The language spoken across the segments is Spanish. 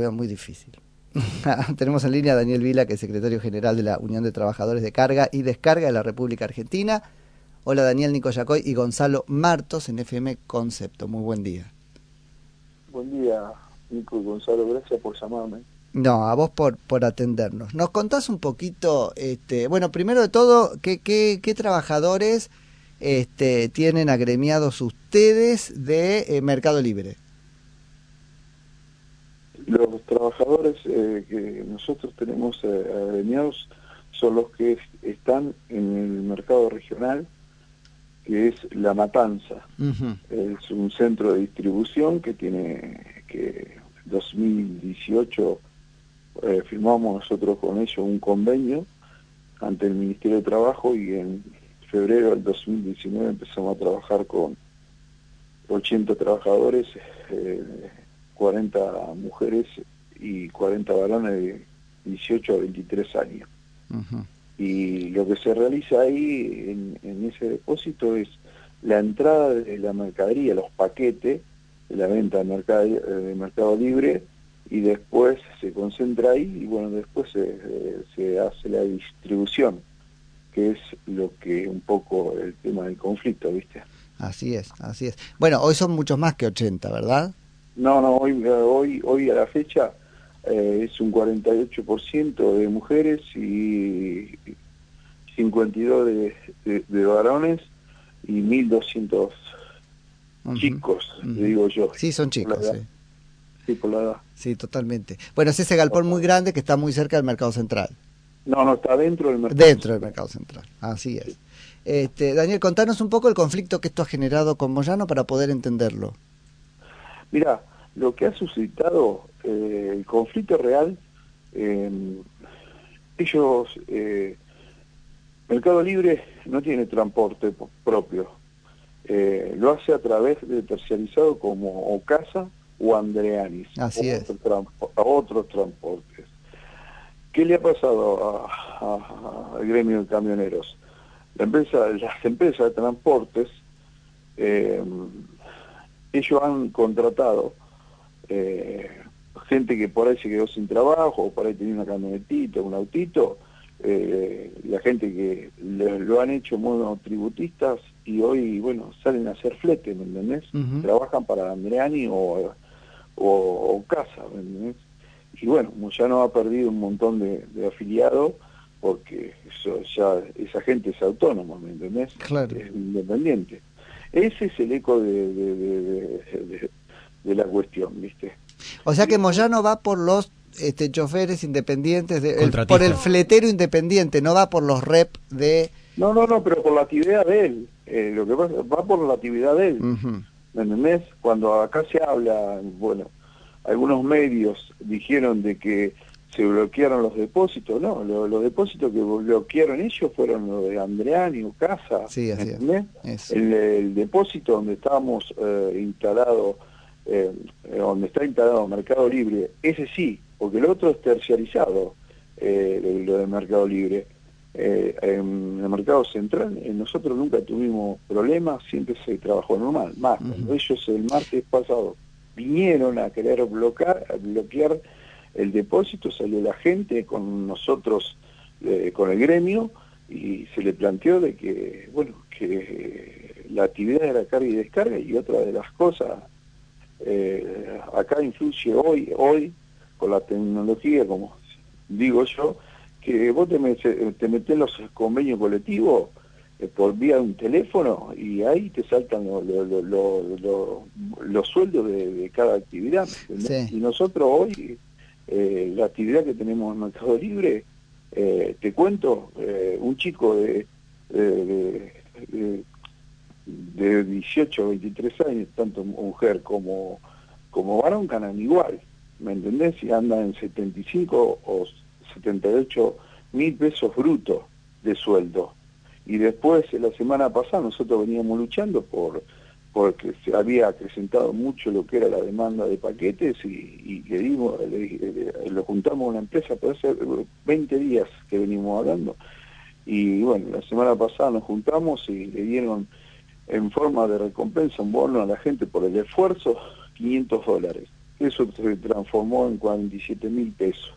veo muy difícil. Tenemos en línea a Daniel Vila, que es secretario general de la Unión de Trabajadores de Carga y Descarga de la República Argentina. Hola Daniel Nico Yacoy y Gonzalo Martos en FM Concepto. Muy buen día. Buen día, Nico y Gonzalo. Gracias por llamarme. No, a vos por, por atendernos. ¿Nos contás un poquito, este, bueno, primero de todo, qué, qué, qué trabajadores este, tienen agremiados ustedes de eh, Mercado Libre? Los trabajadores eh, que nosotros tenemos eh, agremiados son los que están en el mercado regional, que es La Matanza. Es un centro de distribución que tiene que 2018 eh, firmamos nosotros con ellos un convenio ante el Ministerio de Trabajo y en febrero del 2019 empezamos a trabajar con 80 trabajadores, 40 mujeres y 40 varones de 18 a 23 años. Y lo que se realiza ahí en, ese depósito es la entrada de la mercadería, los paquetes de la venta de mercado, de mercado libre y después se concentra ahí y bueno, después se, hace la distribución, que es lo que un poco el tema del conflicto, ¿viste? Así es, así es. Bueno, hoy son muchos más que 80, ¿verdad? No, no, hoy, hoy, hoy a la fecha eh, es un 48% de mujeres y 52 de, de, varones y 1.200 chicos, digo yo. Sí, son chicos, sí. Sí, por la edad. Sí, totalmente. Bueno, es ese galpón muy grande que está muy cerca del mercado central. No, no, está dentro del mercado Dentro del mercado central, así es. Este, Daniel, contanos un poco el conflicto que esto ha generado con Moyano para poder entenderlo. Mira, lo que ha suscitado eh, el conflicto real, em, ellos, eh, Mercado Libre no tiene transporte propio, eh, lo hace a través de terciarizado como Ocasa o Andreanis, Así es. a otros transportes. ¿Qué le ha pasado al gremio de camioneros? La empresa, las empresas de transportes, ellos han contratado eh, gente que por ahí se quedó sin trabajo, o por ahí tenía una camionetita, un autito, eh, la gente que lo han hecho tributistas y hoy, bueno, salen a hacer flete, ¿me entendés? Trabajan para Andreani o, o, Casa, ¿me entendés? Y bueno, ya no ha perdido un montón de, afiliados porque eso, ya esa gente es autónoma, ¿me entendés? Claro. Es independiente. Ese es el eco de de la cuestión, ¿viste? O sea que Moyano va por los este, choferes independientes, de, por el fletero independiente, no va por los rep de... No, no, no, pero por la actividad de él. Eh, lo que pasa, va por la actividad de él. ¿Me entendés? Cuando acá se habla, bueno, algunos medios dijeron de que se bloquearon los depósitos, no, los depósitos que bloquearon ellos fueron los de Andreani o Casa, sí, así es. El, el, depósito donde estábamos eh, instalados eh, donde está instalado Mercado Libre, ese sí, porque el otro es terciarizado, eh, lo del Mercado Libre. Eh, en el mercado central nosotros nunca tuvimos problemas, siempre se trabajó normal. Más, ellos el martes pasado vinieron a querer bloquear, a bloquear el depósito, salió la gente con nosotros, con el gremio, y se le planteó de que, bueno, que la actividad era carga y descarga y otra de las cosas eh, acá influye hoy, hoy, con la tecnología, como digo yo, que vos te, te metés los convenios colectivos eh, por vía de un teléfono y ahí te saltan los sueldos de, cada actividad. Y nosotros hoy, eh, la actividad que tenemos en Mercado Libre, te cuento, un chico de, de de 18 a 23 años, tanto mujer como, como varón ganan igual, ¿me entendés? Si andan en 75 o 78 mil pesos brutos de sueldo. Y después, la semana pasada, nosotros veníamos luchando por porque se había acrecentado mucho lo que era la demanda de paquetes y, le dimos, lo juntamos a una empresa, puede ser 20 días que venimos hablando. Y bueno, la semana pasada nos juntamos y le dieron en forma de recompensa un bono a la gente por el esfuerzo, 500 dólares. eso se transformó en 47 mil pesos.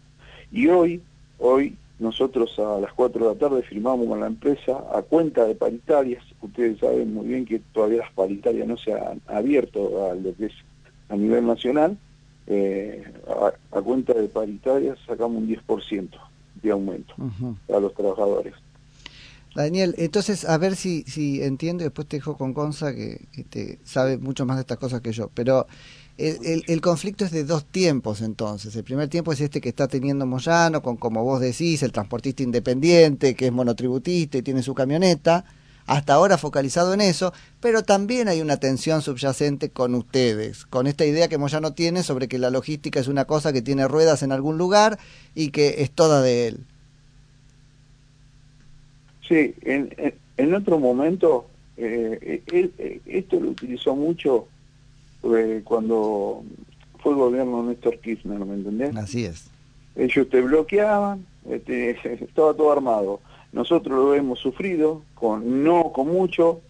Y hoy, hoy nosotros a las 4 de la tarde firmamos con la empresa a cuenta de paritarias. Ustedes saben muy bien que todavía las paritarias no se han abierto a lo que es a nivel nacional. Eh, a, cuenta de paritarias sacamos un 10% de aumento a los trabajadores. Daniel, entonces a ver si, si entiendo y después te dejo con Conza que, que sabe mucho más de estas cosas que yo. Pero el, conflicto es de dos tiempos entonces. El primer tiempo es este que está teniendo Moyano, con como vos decís, el transportista independiente, que es monotributista y tiene su camioneta, hasta ahora focalizado en eso, pero también hay una tensión subyacente con ustedes, con esta idea que Moyano tiene sobre que la logística es una cosa que tiene ruedas en algún lugar y que es toda de él. Sí, en, en, otro momento, eh, él, eh, esto lo utilizó mucho cuando fue el gobierno de Néstor Kirchner, ¿me entendés? Así es. Ellos te bloqueaban, este, estaba todo armado. Nosotros lo hemos sufrido, con no con mucho,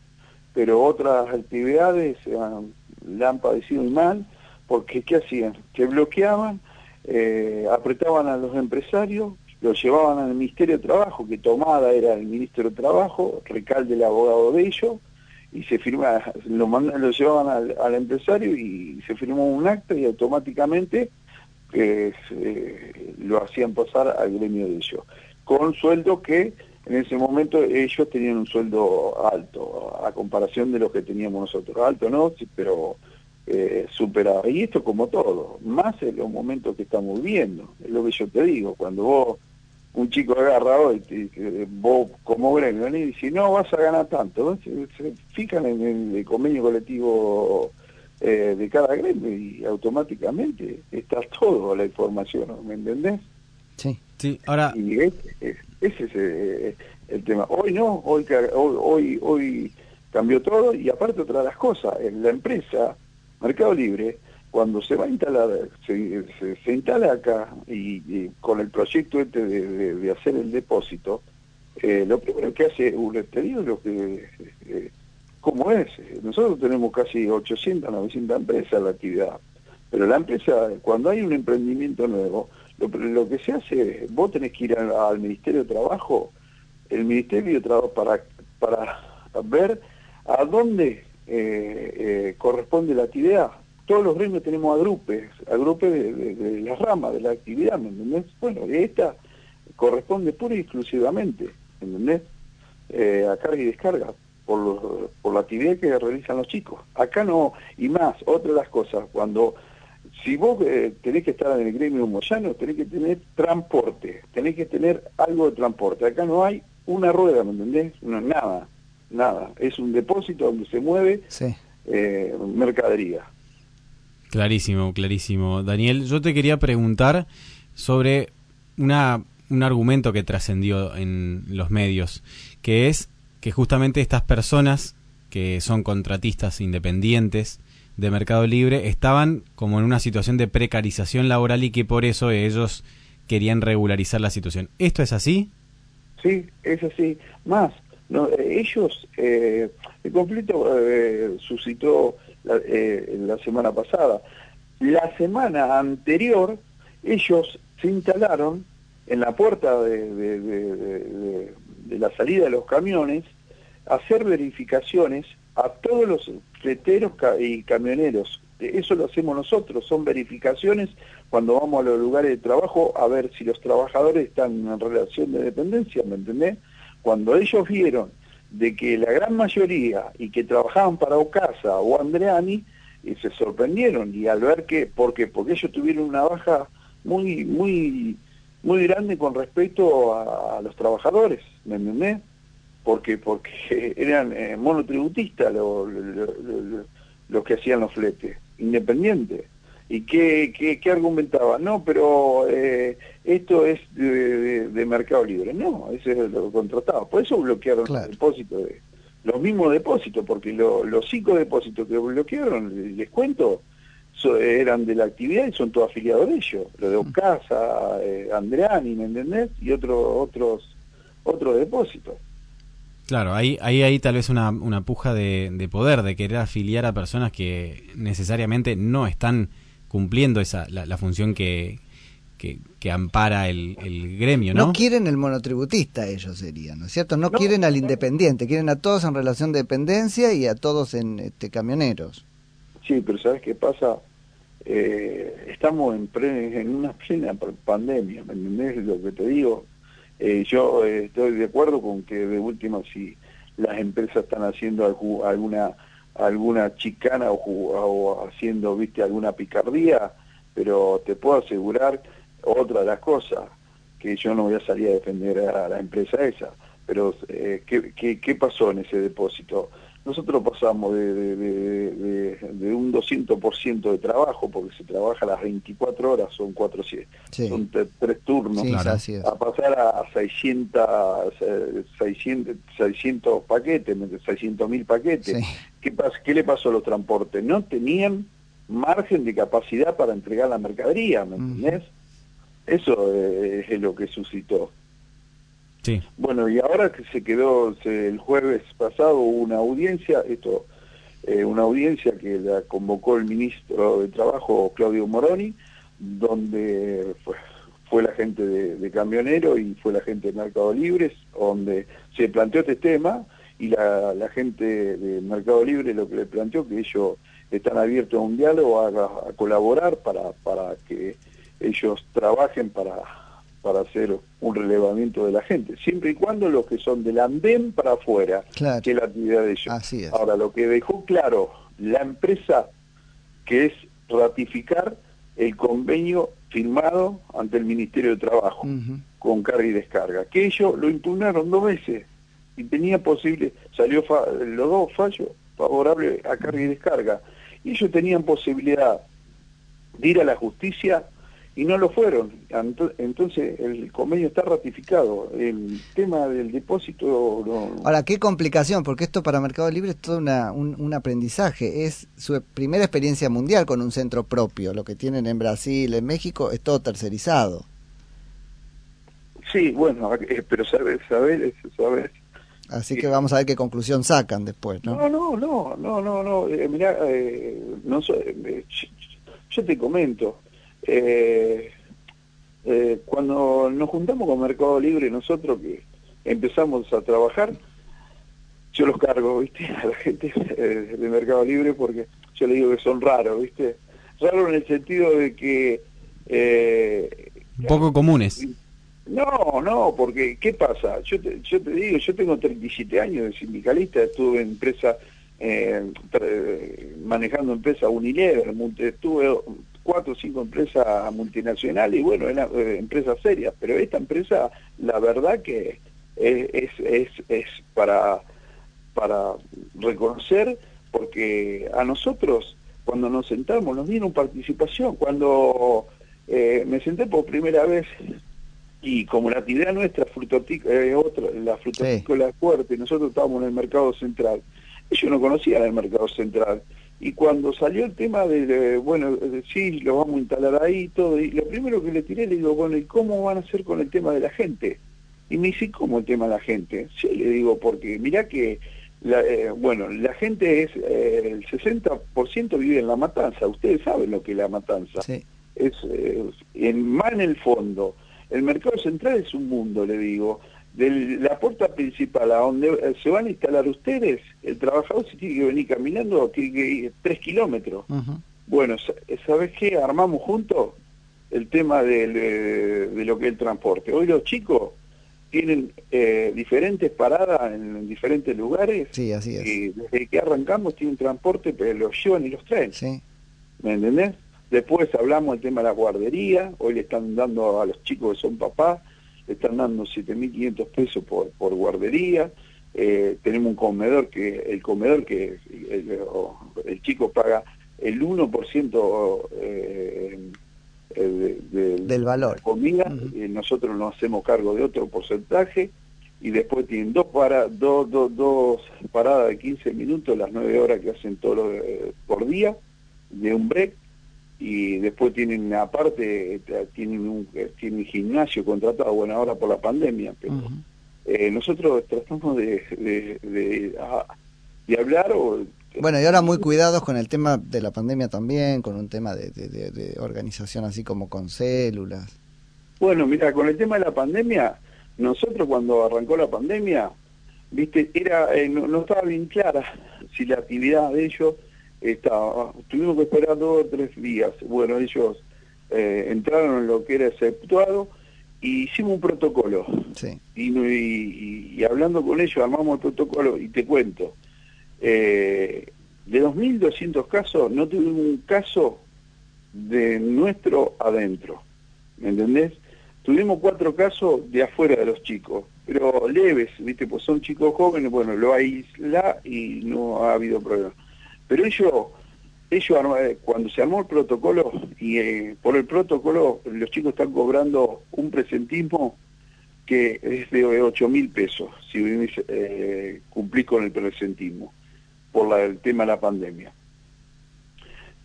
pero otras actividades han, le han padecido mal, porque ¿qué hacían? Que bloqueaban, eh, apretaban a los empresarios, los llevaban al Ministerio de Trabajo, que Tomada era el ministro de Trabajo, Recalde el abogado de ellos, y se firma, lo, llevaban al, empresario y se firmó un acta y automáticamente eh, lo hacían pasar al gremio de ellos, con sueldo que en ese momento ellos tenían un sueldo alto, a comparación de lo que teníamos nosotros, alto no, pero eh, superado. Y esto como todo, más en los momentos que estamos viviendo, es lo que yo te digo, cuando vos un chico agarra hoy, vos como gremio, y dice, no, vas a ganar tanto. Se, fijan en el, convenio colectivo eh, de cada gremio y automáticamente está todo la información, ¿me entendés? Sí, sí, ahora... Y ese, es eh, el tema. Hoy no, hoy, hoy, hoy cambió todo y aparte otra de las cosas, en la empresa, Mercado Libre, cuando se va a instalar, se, instala acá y, con el proyecto este de, hacer el depósito, eh, lo primero que hace, te digo lo que, eh, ¿cómo es? Nosotros tenemos casi 800, 900 empresas en la actividad, pero la empresa, cuando hay un emprendimiento nuevo, lo, que se hace, vos tenés que ir al, Ministerio de Trabajo, el Ministerio de Trabajo para, para ver a dónde eh, corresponde la actividad todos los gremios tenemos agrupes, agrupes de, de, de las ramas de la actividad, ¿me entendés? Bueno, esta corresponde pura y exclusivamente, ¿me entendés? Eh, a carga y descarga, por, por la actividad que realizan los chicos. Acá no, y más, otra de las cosas, cuando, si vos eh, tenés que estar en el gremio moyano, tenés que tener transporte, tenés que tener algo de transporte. Acá no hay una rueda, ¿me entendés? No, nada, nada. Es un depósito donde se mueve eh, mercadería. Clarísimo, clarísimo. Daniel, yo te quería preguntar sobre una, un argumento que trascendió en los medios, que es que justamente estas personas que son contratistas independientes de Mercado Libre estaban como en una situación de precarización laboral y que por eso ellos querían regularizar la situación. ¿Esto es así? Sí, es así. Más, no, ellos, eh, el conflicto eh, suscitó la, eh, la semana pasada. La semana anterior ellos se instalaron en la puerta de, de, la salida de los camiones a hacer verificaciones a todos los fleteros y camioneros. Eso lo hacemos nosotros, son verificaciones cuando vamos a los lugares de trabajo a ver si los trabajadores están en relación de dependencia, ¿me entendés? Cuando ellos vieron de que la gran mayoría y que trabajaban para Ocasa o Andreani y se sorprendieron y al ver que porque porque ellos tuvieron una baja muy muy muy grande con respecto a, los trabajadores ¿me entendés? porque porque eran eh, monotributistas los lo, que hacían los fletes independientes ¿Y qué, qué, qué argumentaba? No, pero eh, esto es de, mercado libre. No, eso es lo contratado. Por eso bloquearon los depósitos, de, los mismos depósitos, porque los cinco depósitos que bloquearon, les cuento, eran de la actividad y son todos afiliados de ellos. Lo de Ocasa, eh, Andreani, ¿me entendés? Y otro, otros, otros depósitos. Claro, ahí, ahí hay tal vez una, una puja de, de poder, de querer afiliar a personas que necesariamente no están cumpliendo esa la, función que, que, ampara el, gremio, ¿no? No quieren el monotributista ellos serían, ¿no es cierto? No, quieren al independiente, quieren a todos en relación de dependencia y a todos en este, camioneros. Sí, pero ¿sabes qué pasa? Eh, estamos en, en una plena pandemia, ¿me entendés lo que te digo? Eh, yo eh, estoy de acuerdo con que de última si las empresas están haciendo alguna alguna chicana o, haciendo viste alguna picardía pero te puedo asegurar otra de las cosas que yo no voy a salir a defender a la empresa esa. Pero eh, ¿qué, qué, qué pasó en ese depósito? Nosotros pasamos de, de, de, un 200% de trabajo, porque se trabaja las 24 horas, son cuatro son tres turnos, a pasar a 600, 600, 600 paquetes, 600 mil paquetes. ¿Qué, ¿Qué le pasó a los transportes? No tenían margen de capacidad para entregar la mercadería, ¿me entendés? Eso es lo que suscitó. Bueno, y ahora que se quedó el jueves pasado una audiencia, esto eh, una audiencia que la convocó el ministro de Trabajo Claudio Moroni, donde fue, la gente de, Camionero y fue la gente de Mercado Libre, donde se planteó este tema y la, gente de Mercado Libre lo que le planteó que ellos están abiertos a un diálogo, a, a colaborar para, para que ellos trabajen para para hacer un relevamiento de la gente, siempre y cuando los que son del andén para afuera, que es la actividad de ellos. Ahora, lo que dejó claro la empresa, que es ratificar el convenio firmado ante el Ministerio de Trabajo con carga y descarga, que ellos lo impugnaron dos veces y tenía posible, salió los dos fallos favorables a carga y descarga, y ellos tenían posibilidad de ir a la justicia y no lo fueron. Entonces el convenio está ratificado. El tema del depósito... Ahora, qué complicación, porque esto para Mercado Libre es todo una, un, aprendizaje. Es su primera experiencia mundial con un centro propio. Lo que tienen en Brasil, en México, es todo tercerizado. Sí, bueno, eh, pero sabes, sabes, sabes. Así que vamos a ver qué conclusión sacan después, ¿no? No, no, no, no, no, no. Eh, mirá, eh, no, yo te comento, eh, eh, cuando nos juntamos con Mercado Libre, nosotros que empezamos a trabajar, yo los cargo, ¿viste? A la gente eh, de Mercado Libre porque yo le digo que son raros, ¿viste? Raros en el sentido de que... Eh, poco comunes. No, no, porque ¿qué pasa? Yo te, yo te digo, yo tengo 37 años de sindicalista, estuve en empresa, eh, manejando empresa Unilever, estuve cuatro o cinco empresas multinacionales y bueno, eran eh, empresas serias, pero esta empresa la verdad que es, es, es, para, para reconocer porque a nosotros cuando nos sentamos nos dieron participación, cuando eh, me senté por primera vez y como la actividad nuestra eh, otra, la frutícola fuerte, nosotros estábamos en el mercado central, ellos no conocían el mercado central y cuando salió el tema de, bueno, sí, lo vamos a instalar ahí y todo, y lo primero que le tiré, le digo, bueno, ¿y cómo van a hacer con el tema de la gente? Y me dice, ¿cómo el tema de la gente? Sí, le digo, porque mirá que, eh, bueno, la gente es, eh, el 60% vive en la matanza, ustedes saben lo que es la matanza. Sí. Es, eh, en, más en el fondo. El mercado central es un mundo, le digo de la puerta principal a donde eh, se van a instalar ustedes, el trabajador se tiene que venir caminando, tiene que ir tres kilómetros. Bueno, ¿sabes qué? Armamos juntos el tema de, lo que es el transporte. Hoy los chicos tienen eh, diferentes paradas en diferentes lugares. Sí, así es. Y desde que arrancamos tienen transporte, pero los llevan y los traen. Sí. ¿Me entendés? Después hablamos del tema de la guardería, hoy le están dando a los chicos que son papás, están dando 7.500 pesos por, por guardería, eh, tenemos un comedor que el comedor que el, chico paga el 1% eh, eh del valor. comida y nosotros nos hacemos cargo de otro porcentaje y después tienen dos, para, dos, dos, dos paradas de 15 minutos las 9 horas que hacen todo eh, por día de un break y después tienen aparte tienen un tienen gimnasio contratado bueno ahora por la pandemia pero eh, nosotros tratamos de, de, de, hablar o Bueno, y ahora muy cuidados con el tema de la pandemia también, con un tema de, de organización así como con células. Bueno, mira, con el tema de la pandemia, nosotros cuando arrancó la pandemia, viste, era eh, no, estaba bien clara si la actividad de ellos tuvimos que esperar dos o tres días. Bueno, ellos eh, entraron en lo que era exceptuado y hicimos un protocolo. Sí. Y, hablando con ellos armamos el protocolo y te cuento, eh, de 2.200 casos no tuvimos un caso de nuestro adentro, ¿me entendés? Tuvimos cuatro casos de afuera de los chicos, pero leves, ¿viste? Pues son chicos jóvenes, bueno, lo aísla y no ha habido problema. Pero ellos, ellos eh, cuando se armó el protocolo, y eh, por el protocolo los chicos están cobrando un presentismo que es de 8 mil pesos, si eh, cumplís con el presentismo, por el tema de la pandemia.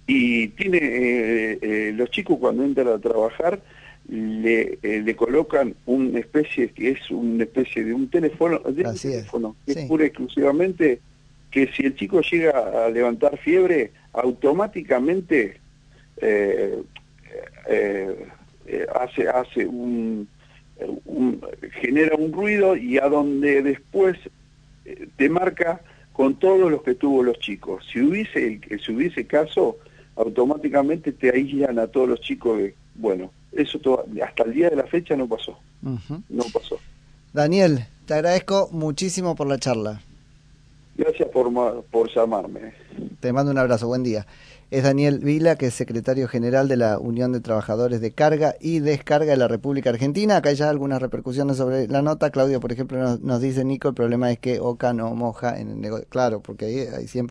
Y tiene eh, los chicos cuando entran a trabajar, le, eh, le colocan una especie que es una especie de un teléfono, de teléfono que es pura exclusivamente que si el chico llega a levantar fiebre, automáticamente eh, eh, hace, hace un, genera un ruido y a donde después te marca con todos los que tuvo los chicos. Si hubiese, si hubiese caso, automáticamente te aíslan a todos los chicos. bueno, eso hasta el día de la fecha no pasó. No pasó. Daniel, te agradezco muchísimo por la charla. Gracias por, por llamarme. Te mando un abrazo, buen día. Es Daniel Vila, que es secretario general de la Unión de Trabajadores de Carga y Descarga de la República Argentina. Acá hay ya algunas repercusiones sobre la nota. Claudio, por ejemplo, nos, dice Nico, el problema es que Oca no moja en el negocio. Claro, porque ahí, ahí siempre...